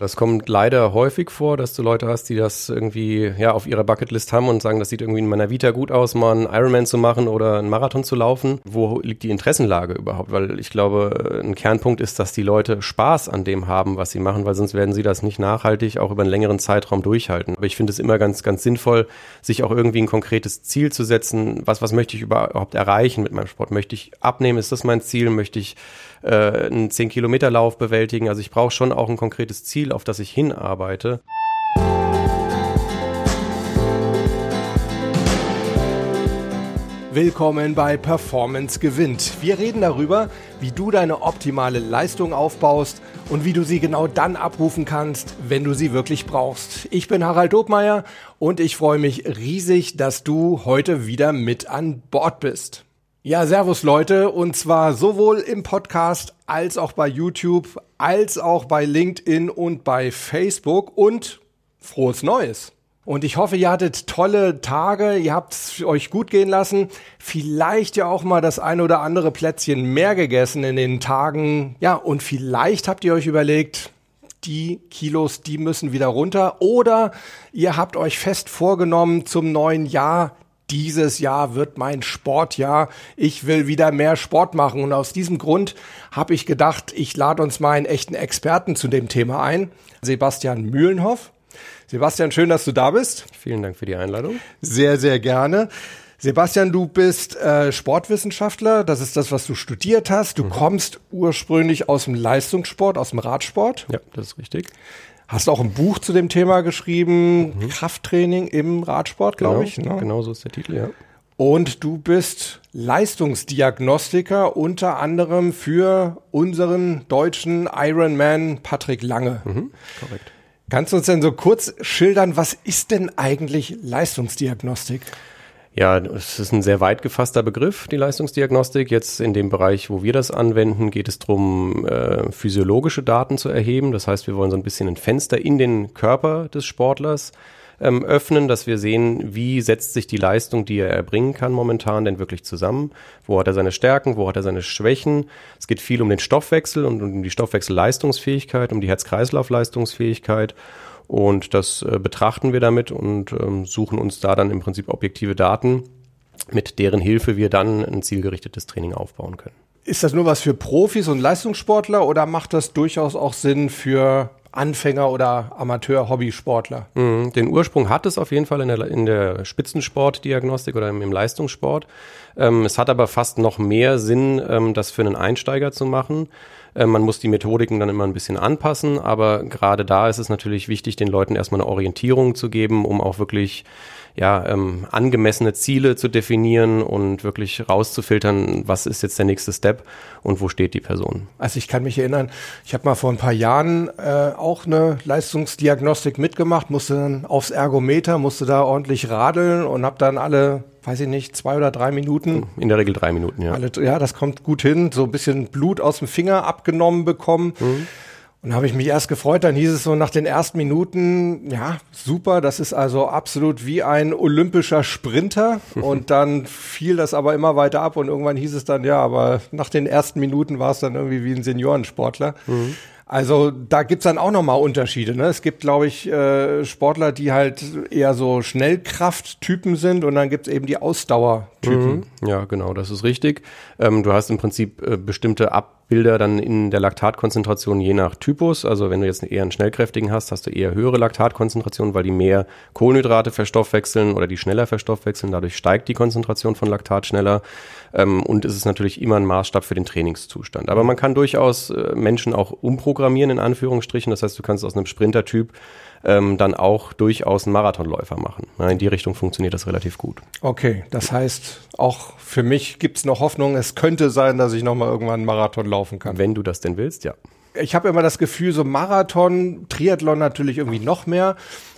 Das kommt leider häufig vor, dass du Leute hast, die das irgendwie ja auf ihrer Bucketlist haben und sagen, das sieht irgendwie in meiner Vita gut aus, mal einen Ironman zu machen oder einen Marathon zu laufen. Wo liegt die Interessenlage überhaupt? Weil ich glaube, ein Kernpunkt ist, dass die Leute Spaß an dem haben, was sie machen, weil sonst werden sie das nicht nachhaltig auch über einen längeren Zeitraum durchhalten. Aber ich finde es immer ganz, ganz sinnvoll, sich auch irgendwie ein konkretes Ziel zu setzen. Was, was möchte ich überhaupt erreichen mit meinem Sport? Möchte ich abnehmen? Ist das mein Ziel? Möchte ich äh, einen 10-Kilometer-Lauf bewältigen? Also ich brauche schon auch ein konkretes Ziel auf das ich hinarbeite. Willkommen bei Performance gewinnt. Wir reden darüber, wie du deine optimale Leistung aufbaust und wie du sie genau dann abrufen kannst, wenn du sie wirklich brauchst. Ich bin Harald Dobmeier und ich freue mich riesig, dass du heute wieder mit an Bord bist. Ja, servus Leute, und zwar sowohl im Podcast als auch bei YouTube, als auch bei LinkedIn und bei Facebook und frohes Neues. Und ich hoffe, ihr hattet tolle Tage, ihr habt es euch gut gehen lassen, vielleicht ja auch mal das eine oder andere Plätzchen mehr gegessen in den Tagen. Ja, und vielleicht habt ihr euch überlegt, die Kilos, die müssen wieder runter. Oder ihr habt euch fest vorgenommen, zum neuen Jahr dieses Jahr wird mein Sportjahr. Ich will wieder mehr Sport machen. Und aus diesem Grund habe ich gedacht, ich lade uns mal einen echten Experten zu dem Thema ein. Sebastian Mühlenhoff. Sebastian, schön, dass du da bist. Vielen Dank für die Einladung. Sehr, sehr gerne. Sebastian, du bist äh, Sportwissenschaftler. Das ist das, was du studiert hast. Du mhm. kommst ursprünglich aus dem Leistungssport, aus dem Radsport. Ja, das ist richtig. Hast auch ein Buch zu dem Thema geschrieben, mhm. Krafttraining im Radsport, glaube genau, ich. Ne? Genau so ist der Titel, ja. Und du bist Leistungsdiagnostiker unter anderem für unseren deutschen Ironman Patrick Lange. Mhm, korrekt. Kannst du uns denn so kurz schildern, was ist denn eigentlich Leistungsdiagnostik? Ja, es ist ein sehr weit gefasster Begriff, die Leistungsdiagnostik. Jetzt in dem Bereich, wo wir das anwenden, geht es darum, äh, physiologische Daten zu erheben. Das heißt, wir wollen so ein bisschen ein Fenster in den Körper des Sportlers ähm, öffnen, dass wir sehen, wie setzt sich die Leistung, die er erbringen kann momentan, denn wirklich zusammen. Wo hat er seine Stärken, wo hat er seine Schwächen? Es geht viel um den Stoffwechsel und um die Stoffwechselleistungsfähigkeit, um die Herz-Kreislauf-Leistungsfähigkeit. Und das äh, betrachten wir damit und ähm, suchen uns da dann im Prinzip objektive Daten, mit deren Hilfe wir dann ein zielgerichtetes Training aufbauen können. Ist das nur was für Profis und Leistungssportler oder macht das durchaus auch Sinn für Anfänger oder Amateur-Hobbysportler? Mhm, den Ursprung hat es auf jeden Fall in der, in der Spitzensportdiagnostik oder im, im Leistungssport. Ähm, es hat aber fast noch mehr Sinn, ähm, das für einen Einsteiger zu machen. Äh, man muss die Methodiken dann immer ein bisschen anpassen, aber gerade da ist es natürlich wichtig, den Leuten erstmal eine Orientierung zu geben, um auch wirklich ja, ähm, angemessene Ziele zu definieren und wirklich rauszufiltern, was ist jetzt der nächste Step und wo steht die Person. Also ich kann mich erinnern, ich habe mal vor ein paar Jahren äh, auch eine Leistungsdiagnostik mitgemacht, musste dann aufs Ergometer, musste da ordentlich radeln und habe dann alle weiß ich nicht, zwei oder drei Minuten. In der Regel drei Minuten, ja. Alle, ja, das kommt gut hin. So ein bisschen Blut aus dem Finger abgenommen bekommen. Mhm. Und habe ich mich erst gefreut, dann hieß es so nach den ersten Minuten, ja, super, das ist also absolut wie ein olympischer Sprinter. Und dann fiel das aber immer weiter ab und irgendwann hieß es dann, ja, aber nach den ersten Minuten war es dann irgendwie wie ein Seniorensportler. Mhm. Also da gibt's dann auch nochmal Unterschiede. Ne? Es gibt, glaube ich, äh, Sportler, die halt eher so Schnellkrafttypen sind und dann gibt's eben die Ausdauertypen. Mhm. Ja, genau, das ist richtig. Ähm, du hast im Prinzip äh, bestimmte Ab Bilder dann in der Laktatkonzentration je nach Typus. Also wenn du jetzt eher einen schnellkräftigen hast, hast du eher höhere Laktatkonzentration, weil die mehr Kohlenhydrate verstoffwechseln oder die schneller verstoffwechseln. Dadurch steigt die Konzentration von Laktat schneller. Ähm, und es ist natürlich immer ein Maßstab für den Trainingszustand. Aber man kann durchaus äh, Menschen auch umprogrammieren, in Anführungsstrichen. Das heißt, du kannst aus einem Sprintertyp ähm, dann auch durchaus einen Marathonläufer machen. in die Richtung funktioniert das relativ gut. Okay, das heißt, auch für mich gibt es noch Hoffnung, es könnte sein, dass ich nochmal irgendwann einen Marathon laufen kann. Wenn du das denn willst, ja. Ich habe immer das Gefühl, so Marathon, Triathlon natürlich irgendwie noch mehr,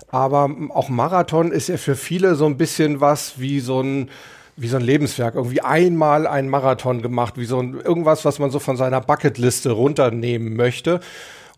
aber auch Marathon ist ja für viele so ein bisschen was wie so ein wie so ein Lebenswerk, irgendwie einmal einen Marathon gemacht, wie so ein, irgendwas, was man so von seiner Bucketliste runternehmen möchte.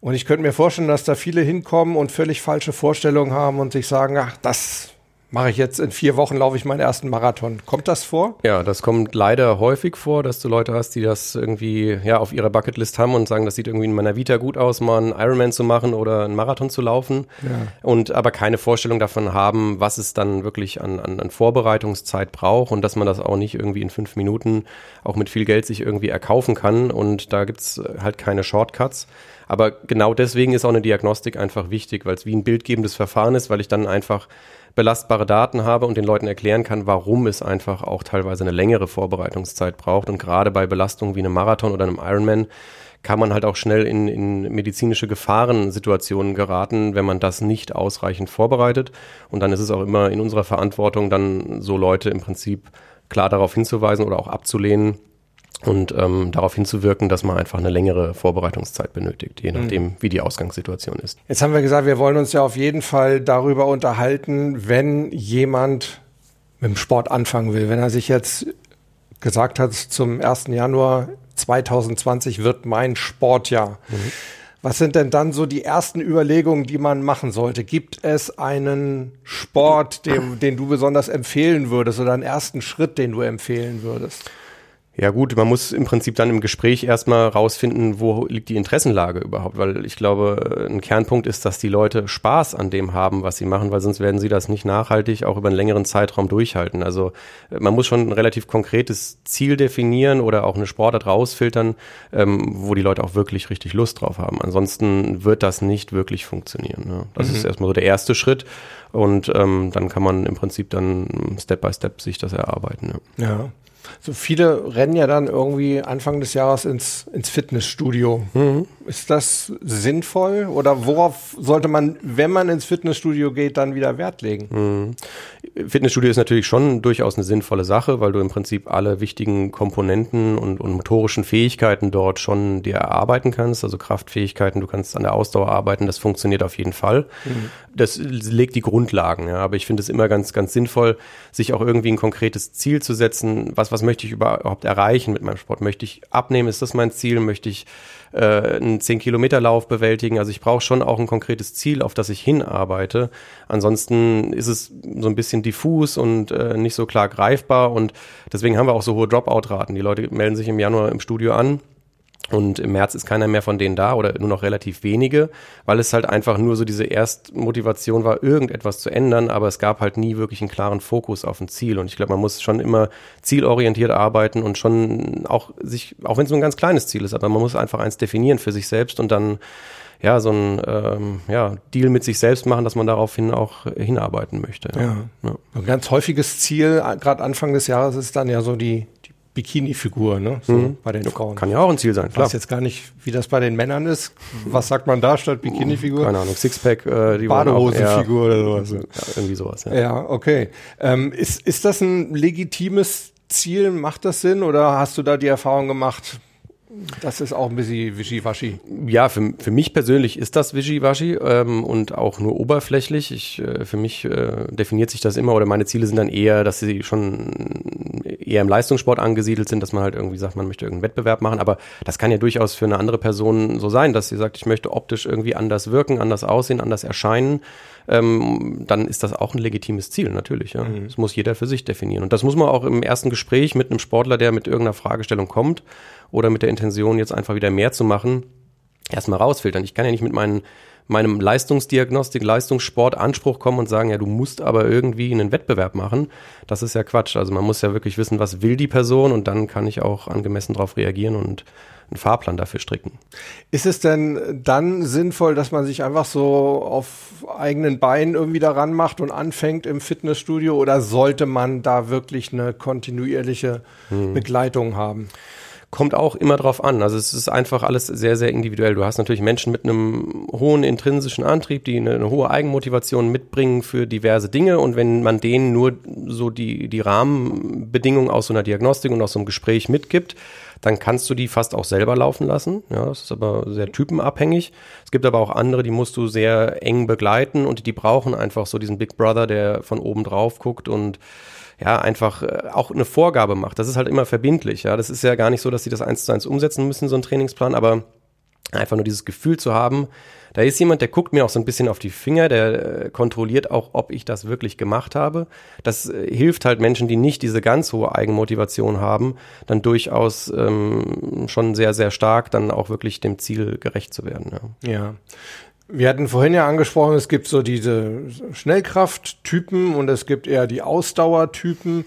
Und ich könnte mir vorstellen, dass da viele hinkommen und völlig falsche Vorstellungen haben und sich sagen, ach, das mache ich jetzt in vier Wochen, laufe ich meinen ersten Marathon. Kommt das vor? Ja, das kommt leider häufig vor, dass du Leute hast, die das irgendwie ja auf ihrer Bucketlist haben und sagen, das sieht irgendwie in meiner Vita gut aus, mal einen Ironman zu machen oder einen Marathon zu laufen ja. und aber keine Vorstellung davon haben, was es dann wirklich an, an, an Vorbereitungszeit braucht und dass man das auch nicht irgendwie in fünf Minuten auch mit viel Geld sich irgendwie erkaufen kann und da gibt's halt keine Shortcuts. Aber genau deswegen ist auch eine Diagnostik einfach wichtig, weil es wie ein bildgebendes Verfahren ist, weil ich dann einfach belastbare Daten habe und den Leuten erklären kann, warum es einfach auch teilweise eine längere Vorbereitungszeit braucht. Und gerade bei Belastungen wie einem Marathon oder einem Ironman kann man halt auch schnell in, in medizinische Gefahrensituationen geraten, wenn man das nicht ausreichend vorbereitet. Und dann ist es auch immer in unserer Verantwortung, dann so Leute im Prinzip klar darauf hinzuweisen oder auch abzulehnen, und ähm, darauf hinzuwirken, dass man einfach eine längere Vorbereitungszeit benötigt, je nachdem, mhm. wie die Ausgangssituation ist. Jetzt haben wir gesagt, wir wollen uns ja auf jeden Fall darüber unterhalten, wenn jemand mit dem Sport anfangen will, wenn er sich jetzt gesagt hat, zum 1. Januar 2020 wird mein Sportjahr. Mhm. Was sind denn dann so die ersten Überlegungen, die man machen sollte? Gibt es einen Sport, den, den du besonders empfehlen würdest oder einen ersten Schritt, den du empfehlen würdest? Ja gut, man muss im Prinzip dann im Gespräch erstmal rausfinden, wo liegt die Interessenlage überhaupt, weil ich glaube, ein Kernpunkt ist, dass die Leute Spaß an dem haben, was sie machen, weil sonst werden sie das nicht nachhaltig auch über einen längeren Zeitraum durchhalten. Also äh, man muss schon ein relativ konkretes Ziel definieren oder auch eine Sportart rausfiltern, ähm, wo die Leute auch wirklich richtig Lust drauf haben. Ansonsten wird das nicht wirklich funktionieren. Ne? Das mhm. ist erstmal so der erste Schritt und ähm, dann kann man im Prinzip dann Step by Step sich das erarbeiten. Ja. ja. So viele rennen ja dann irgendwie Anfang des Jahres ins, ins Fitnessstudio. Mhm. Ist das sinnvoll oder worauf sollte man, wenn man ins Fitnessstudio geht, dann wieder Wert legen? Mhm. Fitnessstudio ist natürlich schon durchaus eine sinnvolle Sache, weil du im Prinzip alle wichtigen Komponenten und, und motorischen Fähigkeiten dort schon dir erarbeiten kannst. Also Kraftfähigkeiten, du kannst an der Ausdauer arbeiten, das funktioniert auf jeden Fall. Mhm. Das legt die Grundlagen, ja. Aber ich finde es immer ganz, ganz sinnvoll, sich auch irgendwie ein konkretes Ziel zu setzen. Was, was möchte ich überhaupt erreichen mit meinem Sport? Möchte ich abnehmen? Ist das mein Ziel? Möchte ich äh, einen 10-Kilometer-Lauf bewältigen? Also ich brauche schon auch ein konkretes Ziel, auf das ich hinarbeite. Ansonsten ist es so ein bisschen diffus und äh, nicht so klar greifbar und deswegen haben wir auch so hohe Dropout-Raten. Die Leute melden sich im Januar im Studio an und im März ist keiner mehr von denen da oder nur noch relativ wenige, weil es halt einfach nur so diese Erstmotivation war, irgendetwas zu ändern, aber es gab halt nie wirklich einen klaren Fokus auf ein Ziel. Und ich glaube, man muss schon immer zielorientiert arbeiten und schon auch sich, auch wenn es nur ein ganz kleines Ziel ist, aber man muss einfach eins definieren für sich selbst und dann ja, so ein ähm, ja, Deal mit sich selbst machen, dass man daraufhin auch hinarbeiten möchte. Ja. ja. ja. Ein ganz häufiges Ziel, gerade Anfang des Jahres, ist dann ja so die, Bikini-Figur, ne? So mhm. bei den Frauen. Kann ja auch ein Ziel sein, klar. Ich weiß jetzt gar nicht, wie das bei den Männern ist. Was sagt man da statt Bikini-Figur? Keine Ahnung, Sixpack, äh, die Badehosenfigur oder sowas. Ja, irgendwie sowas, ja. Ja, okay. Ähm, ist, ist das ein legitimes Ziel? Macht das Sinn? Oder hast du da die Erfahrung gemacht, das ist auch ein bisschen wischiwaschi. Ja, für, für mich persönlich ist das wischiwaschi ähm, und auch nur oberflächlich. Ich, äh, für mich äh, definiert sich das immer oder meine Ziele sind dann eher, dass sie schon eher im Leistungssport angesiedelt sind, dass man halt irgendwie sagt, man möchte irgendeinen Wettbewerb machen. Aber das kann ja durchaus für eine andere Person so sein, dass sie sagt, ich möchte optisch irgendwie anders wirken, anders aussehen, anders erscheinen. Ähm, dann ist das auch ein legitimes Ziel, natürlich. Ja. Mhm. Das muss jeder für sich definieren. Und das muss man auch im ersten Gespräch mit einem Sportler, der mit irgendeiner Fragestellung kommt, oder mit der Intention, jetzt einfach wieder mehr zu machen, erstmal rausfiltern. Ich kann ja nicht mit meinen, meinem Leistungsdiagnostik, Leistungssport Anspruch kommen und sagen, ja, du musst aber irgendwie einen Wettbewerb machen. Das ist ja Quatsch. Also man muss ja wirklich wissen, was will die Person und dann kann ich auch angemessen darauf reagieren und einen Fahrplan dafür stricken. Ist es denn dann sinnvoll, dass man sich einfach so auf eigenen Beinen irgendwie daran macht und anfängt im Fitnessstudio oder sollte man da wirklich eine kontinuierliche hm. Begleitung haben? Kommt auch immer drauf an. Also es ist einfach alles sehr, sehr individuell. Du hast natürlich Menschen mit einem hohen intrinsischen Antrieb, die eine, eine, hohe Eigenmotivation mitbringen für diverse Dinge. Und wenn man denen nur so die, die Rahmenbedingungen aus so einer Diagnostik und aus so einem Gespräch mitgibt, dann kannst du die fast auch selber laufen lassen. Ja, das ist aber sehr typenabhängig. Es gibt aber auch andere, die musst du sehr eng begleiten und die brauchen einfach so diesen Big Brother, der von oben drauf guckt und ja, einfach äh, auch eine Vorgabe macht. Das ist halt immer verbindlich. Ja, das ist ja gar nicht so, dass sie das eins zu eins umsetzen müssen, so ein Trainingsplan, aber Einfach nur dieses Gefühl zu haben, da ist jemand, der guckt mir auch so ein bisschen auf die Finger, der äh, kontrolliert auch, ob ich das wirklich gemacht habe. Das äh, hilft halt Menschen, die nicht diese ganz hohe Eigenmotivation haben, dann durchaus ähm, schon sehr, sehr stark dann auch wirklich dem Ziel gerecht zu werden. Ja. ja. Wir hatten vorhin ja angesprochen, es gibt so diese Schnellkrafttypen und es gibt eher die Ausdauertypen.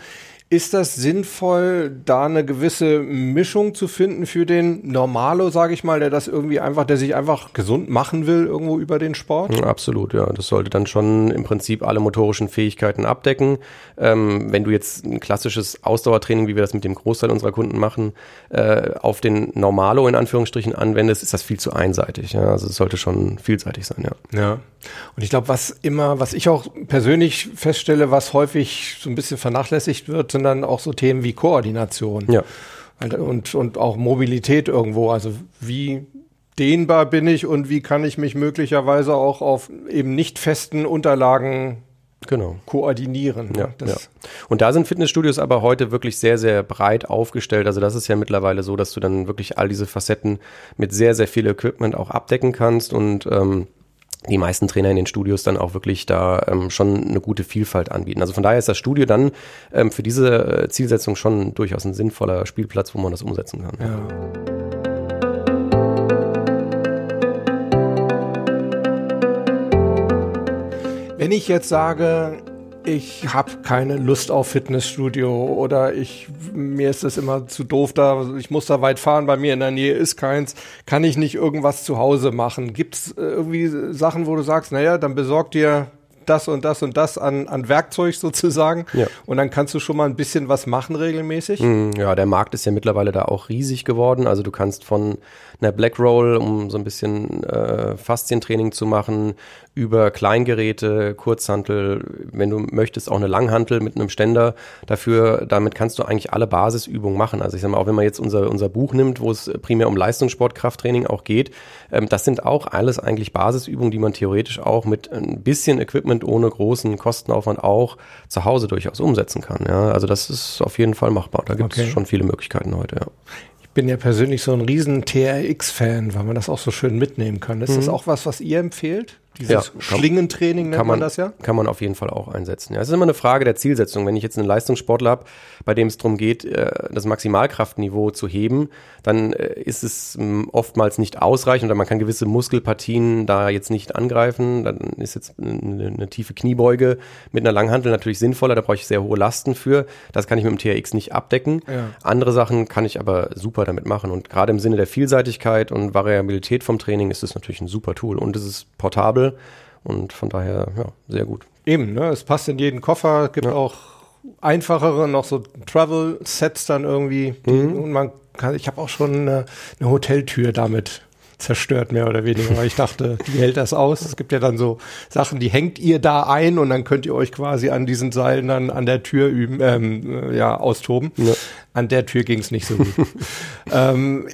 Ist das sinnvoll, da eine gewisse Mischung zu finden für den Normalo, sage ich mal, der das irgendwie einfach, der sich einfach gesund machen will irgendwo über den Sport? Absolut, ja. Das sollte dann schon im Prinzip alle motorischen Fähigkeiten abdecken. Ähm, wenn du jetzt ein klassisches Ausdauertraining, wie wir das mit dem Großteil unserer Kunden machen, äh, auf den Normalo in Anführungsstrichen anwendest, ist das viel zu einseitig. Ja? Also es sollte schon vielseitig sein, ja. Ja. Und ich glaube, was immer, was ich auch persönlich feststelle, was häufig so ein bisschen vernachlässigt wird, sind dann auch so Themen wie Koordination. Ja. Und, und auch Mobilität irgendwo. Also wie dehnbar bin ich und wie kann ich mich möglicherweise auch auf eben nicht festen Unterlagen genau. koordinieren. Ja, ja, Und da sind Fitnessstudios aber heute wirklich sehr, sehr breit aufgestellt. Also das ist ja mittlerweile so, dass du dann wirklich all diese Facetten mit sehr, sehr viel Equipment auch abdecken kannst und ähm, die meisten Trainer in den Studios dann auch wirklich da ähm, schon eine gute Vielfalt anbieten. Also von daher ist das Studio dann ähm, für diese äh, Zielsetzung schon durchaus ein sinnvoller Spielplatz, wo man das umsetzen kann. Ja. Wenn ich jetzt sage, ich habe keine Lust auf Fitnessstudio oder ich mir ist das immer zu doof da, ich muss da weit fahren, bei mir in der Nähe ist keins, kann ich nicht irgendwas zu Hause machen? Gibt es äh, irgendwie Sachen, wo du sagst, naja, dann besorg dir das und das und das an, an Werkzeug sozusagen. Ja. Und dann kannst du schon mal ein bisschen was machen regelmäßig. Mm, ja, der Markt ist ja mittlerweile da auch riesig geworden. Also du kannst von einer Black Roll, um so ein bisschen äh, Faszientraining zu machen, über Kleingeräte, Kurzhantel, wenn du möchtest, auch eine Langhantel mit einem Ständer. Dafür, damit kannst du eigentlich alle Basisübungen machen. Also ich sag mal, auch wenn man jetzt unser, unser Buch nimmt, wo es primär um Leistungssport, Krafttraining auch geht, ähm, das sind auch alles eigentlich Basisübungen, die man theoretisch auch mit ein bisschen Equipment ohne großen Kostenaufwand auch zu Hause durchaus umsetzen kann. Ja, also das ist auf jeden Fall machbar. Da gibt es okay. schon viele Möglichkeiten heute, ja bin ja persönlich so ein riesen TRX-Fan, weil man das auch so schön mitnehmen kann. Ist mhm. das auch was, was ihr empfehlt? Dieses ja, Schlingentraining nennt man, man, das ja? Kann man auf jeden Fall auch einsetzen. Ja, es ist immer eine Frage der Zielsetzung. Wenn ich jetzt einen Leistungssportler habe, bei dem es darum geht, äh, das Maximalkraftniveau zu heben, dann äh, ist es ähm, oftmals nicht ausreichend oder man kann gewisse Muskelpartien da jetzt nicht angreifen. Dann ist jetzt eine, eine tiefe Kniebeuge mit einer Langhantel natürlich sinnvoller. Da brauche ich sehr hohe Lasten für. Das kann ich mit dem TRX nicht abdecken. Ja. Andere Sachen kann ich aber super damit machen. Und gerade im Sinne der Vielseitigkeit und Variabilität vom Training ist es natürlich ein super Tool. Und es ist portabel und von daher, ja, sehr gut. Eben, ne? Es passt in jeden Koffer, es gibt ja. auch einfachere, noch so Travel-Sets dann irgendwie. Mhm. Und man kann, ich habe auch schon eine, eine Hoteltür damit zerstört, mehr oder weniger. Weil ich dachte, die hält das aus. Es gibt ja dann so Sachen, die hängt ihr da ein und dann könnt ihr euch quasi an diesen Seilen dann an der Tür üben, ähm, ja, austoben. Ja. An der Tür ging es nicht so gut. ähm,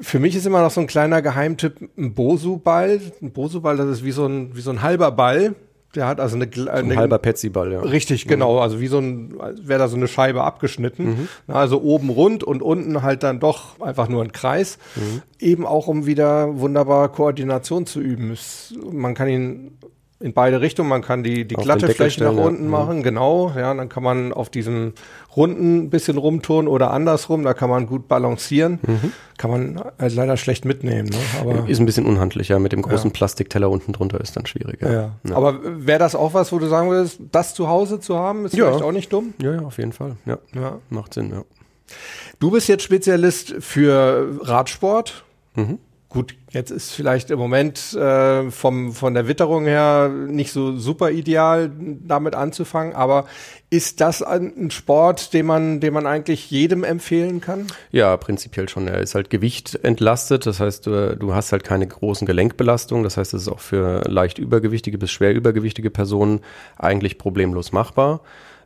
für mich ist immer noch so ein kleiner Geheimtipp ein Bosu-Ball. Ein Bosu-Ball, das ist wie so ein, wie so ein halber Ball. Der hat also eine, eine ein halber Petsy-Ball, ja. Richtig, genau. Mhm. Also wie so ein, wäre da so eine Scheibe abgeschnitten. Mhm. Also oben rund und unten halt dann doch einfach nur ein Kreis. Mhm. Eben auch, um wieder wunderbar Koordination zu üben. Es, man kann ihn in beide Richtungen. Man kann die, die glatte Fläche nach unten ja. machen, genau. Ja, dann kann man auf diesem runden bisschen rumturnen oder andersrum. Da kann man gut balancieren. Mhm. Kann man halt leider schlecht mitnehmen. Ne? Aber ist ein bisschen unhandlicher. Mit dem großen ja. Plastikteller unten drunter ist dann schwieriger. Ja. ja. Aber wäre das auch was, wo du sagen würdest, das zu Hause zu haben, ist vielleicht auch nicht dumm? Ja, ja, auf jeden Fall. Ja. ja. Macht Sinn, ja. Du bist jetzt Spezialist für Radsport. Mhm. Gut, jetzt ist vielleicht im Moment äh, vom, von der Witterung her nicht so super ideal, damit anzufangen, aber ist das ein Sport, den man, den man eigentlich jedem empfehlen kann? Ja, prinzipiell schon. Er ist halt Gewicht entlastet, das heißt, du, du hast halt keine großen Gelenkbelastungen, das heißt, es ist auch für leicht übergewichtige bis schwer übergewichtige Personen eigentlich problemlos machbar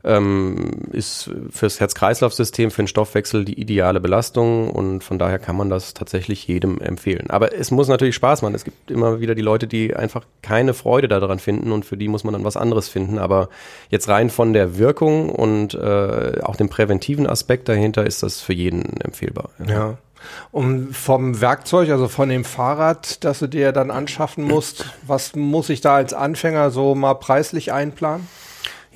ähm, ist fürs Herz-Kreislauf-System, für den Stoffwechsel die ideale Belastung und von daher kann man das tatsächlich jedem empfehlen. Aber es muss natürlich Spaß machen. Es gibt immer wieder die Leute, die einfach keine Freude daran finden und für die muss man dann was anderes finden. Aber jetzt rein von der Wirkung und äh, auch dem präventiven Aspekt dahinter ist das für jeden empfehlbar. ja. ja. Und vom Werkzeug, also von dem Fahrrad, das du dir dann anschaffen musst, was muss ich da als Anfänger so mal preislich einplanen?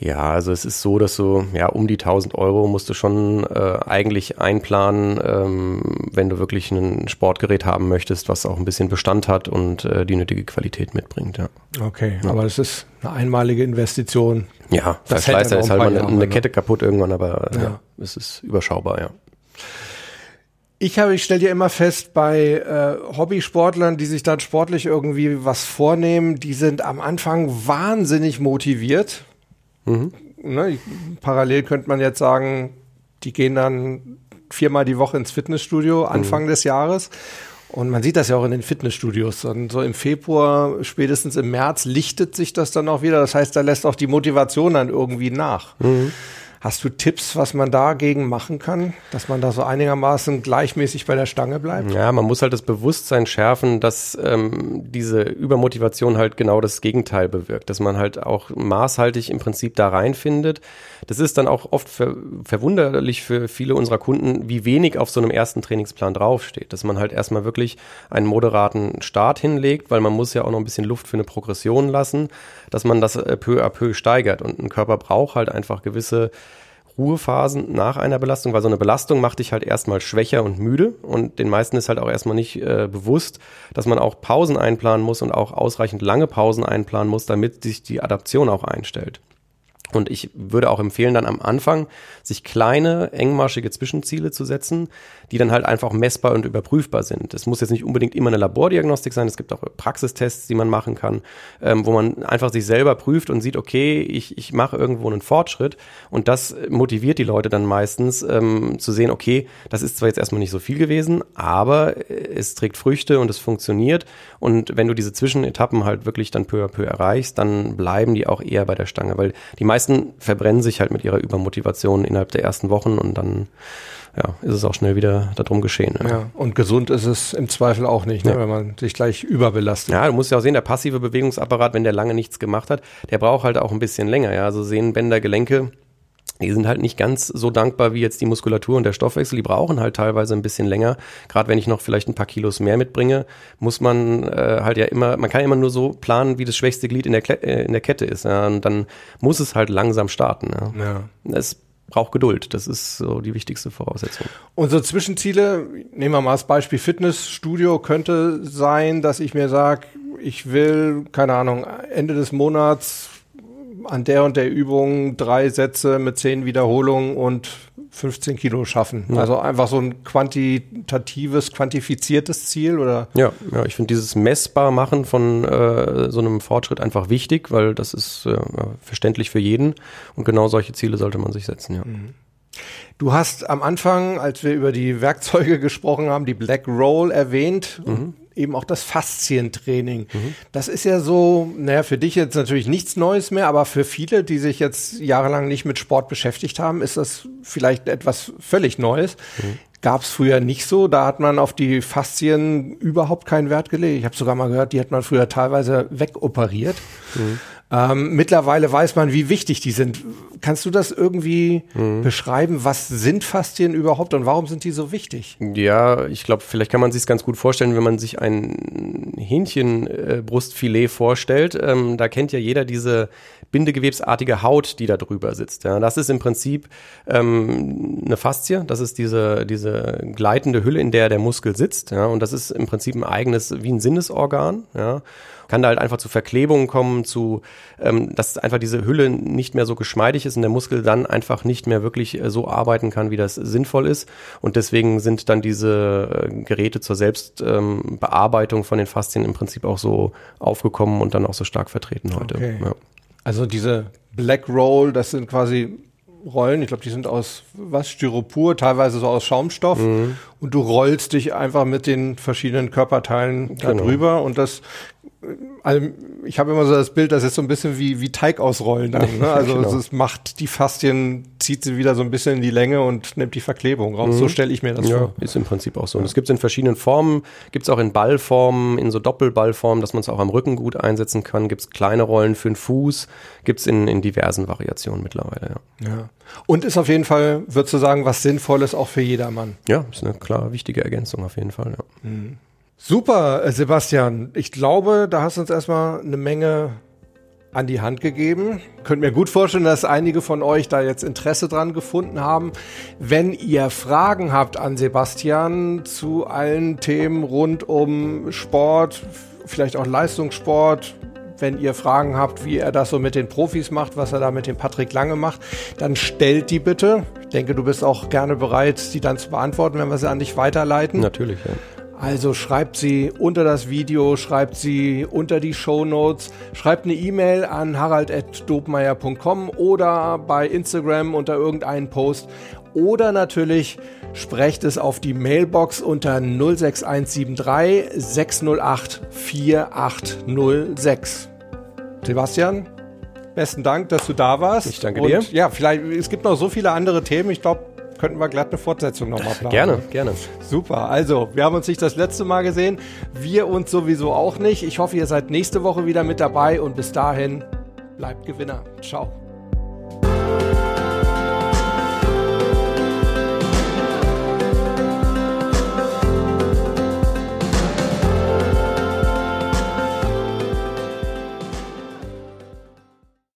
Ja, also es ist so, dass du ja um die 1000 Euro musst du schon äh, eigentlich einplanen, ähm, wenn du wirklich ein Sportgerät haben möchtest, was auch ein bisschen Bestand hat und äh, die nötige Qualität mitbringt. Ja. Okay, ja. aber es ist eine einmalige Investition. Ja, das Verschleiß, da ist halt mal eine, eine, Kette kaputt irgendwann, aber ja. ja, es ist überschaubar, ja. Ich habe, ich stelle dir immer fest, bei äh, Hobbysportlern, die sich dann sportlich irgendwie was vornehmen, die sind am Anfang wahnsinnig motiviert Mhm. Ne, parallel könnte man jetzt sagen, die gehen dann viermal die Woche ins Fitnessstudio Anfang mhm. des Jahres. Und man sieht das ja auch in den Fitnessstudios. Und so im Februar, spätestens im März, lichtet sich das dann auch wieder. Das heißt, da lässt auch die Motivation dann irgendwie nach. Mhm. Hast du Tipps, was man dagegen machen kann, dass man da so einigermaßen gleichmäßig bei der Stange bleibt? Ja, man muss halt das Bewusstsein schärfen, dass ähm, diese Übermotivation halt genau das Gegenteil bewirkt, dass man halt auch maßhaltig im Prinzip da reinfindet. Das ist dann auch oft ver verwunderlich für viele unserer Kunden, wie wenig auf so einem ersten Trainingsplan draufsteht, dass man halt erstmal wirklich einen moderaten Start hinlegt, weil man muss ja auch noch ein bisschen Luft für eine Progression lassen, dass man das äh, peu à peu steigert und ein Körper braucht halt einfach gewisse Ruhephasen nach einer Belastung, weil so eine Belastung macht dich halt erstmal schwächer und müde und den meisten ist halt auch erstmal nicht äh, bewusst, dass man auch Pausen einplanen muss und auch ausreichend lange Pausen einplanen muss, damit sich die Adaption auch einstellt. Und ich würde auch empfehlen, dann am Anfang sich kleine, engmaschige Zwischenziele zu setzen, die dann halt einfach messbar und überprüfbar sind. Es muss jetzt nicht unbedingt immer eine Labordiagnostik sein, es gibt auch Praxistests, die man machen kann, ähm, wo man einfach sich selber prüft und sieht, okay, ich, ich mache irgendwo einen Fortschritt. Und das motiviert die Leute dann meistens ähm, zu sehen, okay, das ist zwar jetzt erstmal nicht so viel gewesen, aber es trägt Früchte und es funktioniert. Und wenn du diese Zwischenetappen halt wirklich dann peu à peu erreichst, dann bleiben die auch eher bei der Stange, weil die meisten verbrennen sich halt mit ihrer Übermotivation innerhalb der ersten Wochen und dann ja, ist es auch schnell wieder darum geschehen. Ja. ja. und gesund ist es im Zweifel auch nicht, ne, ja. wenn man sich gleich überbelastet. Ja, du musst ja auch sehen, der passive Bewegungsapparat, wenn der lange nichts gemacht hat, der braucht halt auch ein bisschen länger. Ja, also Sehnenbänder, Gelenke, die sind halt nicht ganz so dankbar wie jetzt die Muskulatur und der Stoffwechsel. Die brauchen halt teilweise ein bisschen länger. Gerade wenn ich noch vielleicht ein paar Kilos mehr mitbringe, muss man äh, halt ja immer, man kann immer nur so planen, wie das schwächste Glied in der, Kle äh, in der Kette ist. Ja? Und dann muss es halt langsam starten. Ja. ja. Es braucht Geduld. Das ist so die wichtigste Voraussetzung. Unsere Zwischenziele, nehmen wir mal als Beispiel Fitnessstudio, könnte sein, dass ich mir sage, ich will, keine Ahnung, Ende des Monats an der und der Übung drei Sätze mit zehn Wiederholungen und 15 Kilo schaffen. Ja. Also einfach so ein quantitatives, quantifiziertes Ziel oder? Ja, ja ich finde dieses messbar machen von äh, so einem Fortschritt einfach wichtig, weil das ist äh, verständlich für jeden und genau solche Ziele sollte man sich setzen, ja. Mhm. Du hast am Anfang, als wir über die Werkzeuge gesprochen haben, die Black Roll erwähnt. Mhm eben auch das Faszientraining. Mhm. Das ist ja so, naja, für dich jetzt natürlich nichts Neues mehr, aber für viele, die sich jetzt jahrelang nicht mit Sport beschäftigt haben, ist das vielleicht etwas völlig Neues. Mhm. Gab es früher nicht so. Da hat man auf die Faszien überhaupt keinen Wert gelegt. Ich habe sogar mal gehört, die hat man früher teilweise wegoperiert. Mhm. Ähm, mittlerweile weiß man, wie wichtig die sind. Kannst du das irgendwie mhm. beschreiben? Was sind Faszien überhaupt und warum sind die so wichtig? Ja, ich glaube, vielleicht kann man sich es ganz gut vorstellen, wenn man sich ein Hähnchenbrustfilet äh, vorstellt. Ähm, da kennt ja jeder diese bindegewebsartige Haut, die da drüber sitzt. Ja, das ist im Prinzip ähm, eine Faszie. Das ist diese, diese gleitende Hülle, in der der Muskel sitzt. Ja, und das ist im Prinzip ein eigenes, wie ein Sinnesorgan. Ja kann da halt einfach zu Verklebungen kommen, zu, ähm, dass einfach diese Hülle nicht mehr so geschmeidig ist und der Muskel dann einfach nicht mehr wirklich äh, so arbeiten kann, wie das sinnvoll ist. Und deswegen sind dann diese äh, Geräte zur Selbstbearbeitung ähm, von den Faszien im Prinzip auch so aufgekommen und dann auch so stark vertreten heute. Okay. Ja. Also diese Black Roll, das sind quasi Rollen, ich glaube, die sind aus was, Styropor, teilweise so aus Schaumstoff. Mhm. Und du rollst dich einfach mit den verschiedenen Körperteilen genau. darüber und das also ich habe immer so das Bild, das ist so ein bisschen wie, wie Teig ausrollen dann. Ne? Also genau. es macht die Faszien, zieht sie wieder so ein bisschen in die Länge und nimmt die Verklebung raus. Mhm. So stelle ich mir das ja, vor. Ist im Prinzip auch so. Und es gibt es in verschiedenen Formen, gibt es auch in Ballformen, in so Doppelballformen, dass man es auch am Rücken gut einsetzen kann. Gibt es kleine Rollen für den Fuß, gibt es in, in diversen Variationen mittlerweile. Ja. ja. Und ist auf jeden Fall, würdest du sagen, was Sinnvolles auch für jedermann. Ja, ist eine klar, wichtige Ergänzung auf jeden Fall. Ja. Mhm. Super, äh, Sebastian. Ich glaube, da hast du uns erstmal eine Menge an die Hand gegeben. Könnt mir gut vorstellen, dass einige von euch da jetzt Interesse dran gefunden haben. Wenn ihr Fragen habt an Sebastian zu allen Themen rund um Sport, vielleicht auch Leistungssport, wenn ihr Fragen habt, wie er das so mit den Profis macht, was er da mit dem Patrick Lange macht, dann stellt die bitte. Ich denke, du bist auch gerne bereit, die dann zu beantworten, wenn wir sie an dich weiterleiten. Natürlich, ja. Also schreibt sie unter das Video, schreibt sie unter die Show Notes, schreibt eine E-Mail an harald.dobmeier.com oder bei Instagram unter irgendeinen Post oder natürlich sprecht es auf die Mailbox unter 06173 608 4806. Sebastian, besten Dank, dass du da warst. Ich danke dir. Und ja, vielleicht, es gibt noch so viele andere Themen. Ich glaube, könnten wir glatt eine Fortsetzung nochmal planen. Gerne, gerne. Super. Also, wir haben uns nicht das letzte Mal gesehen. Wir uns sowieso auch nicht. Ich hoffe, ihr seid nächste Woche wieder mit dabei und bis dahin bleibt Gewinner. Ciao.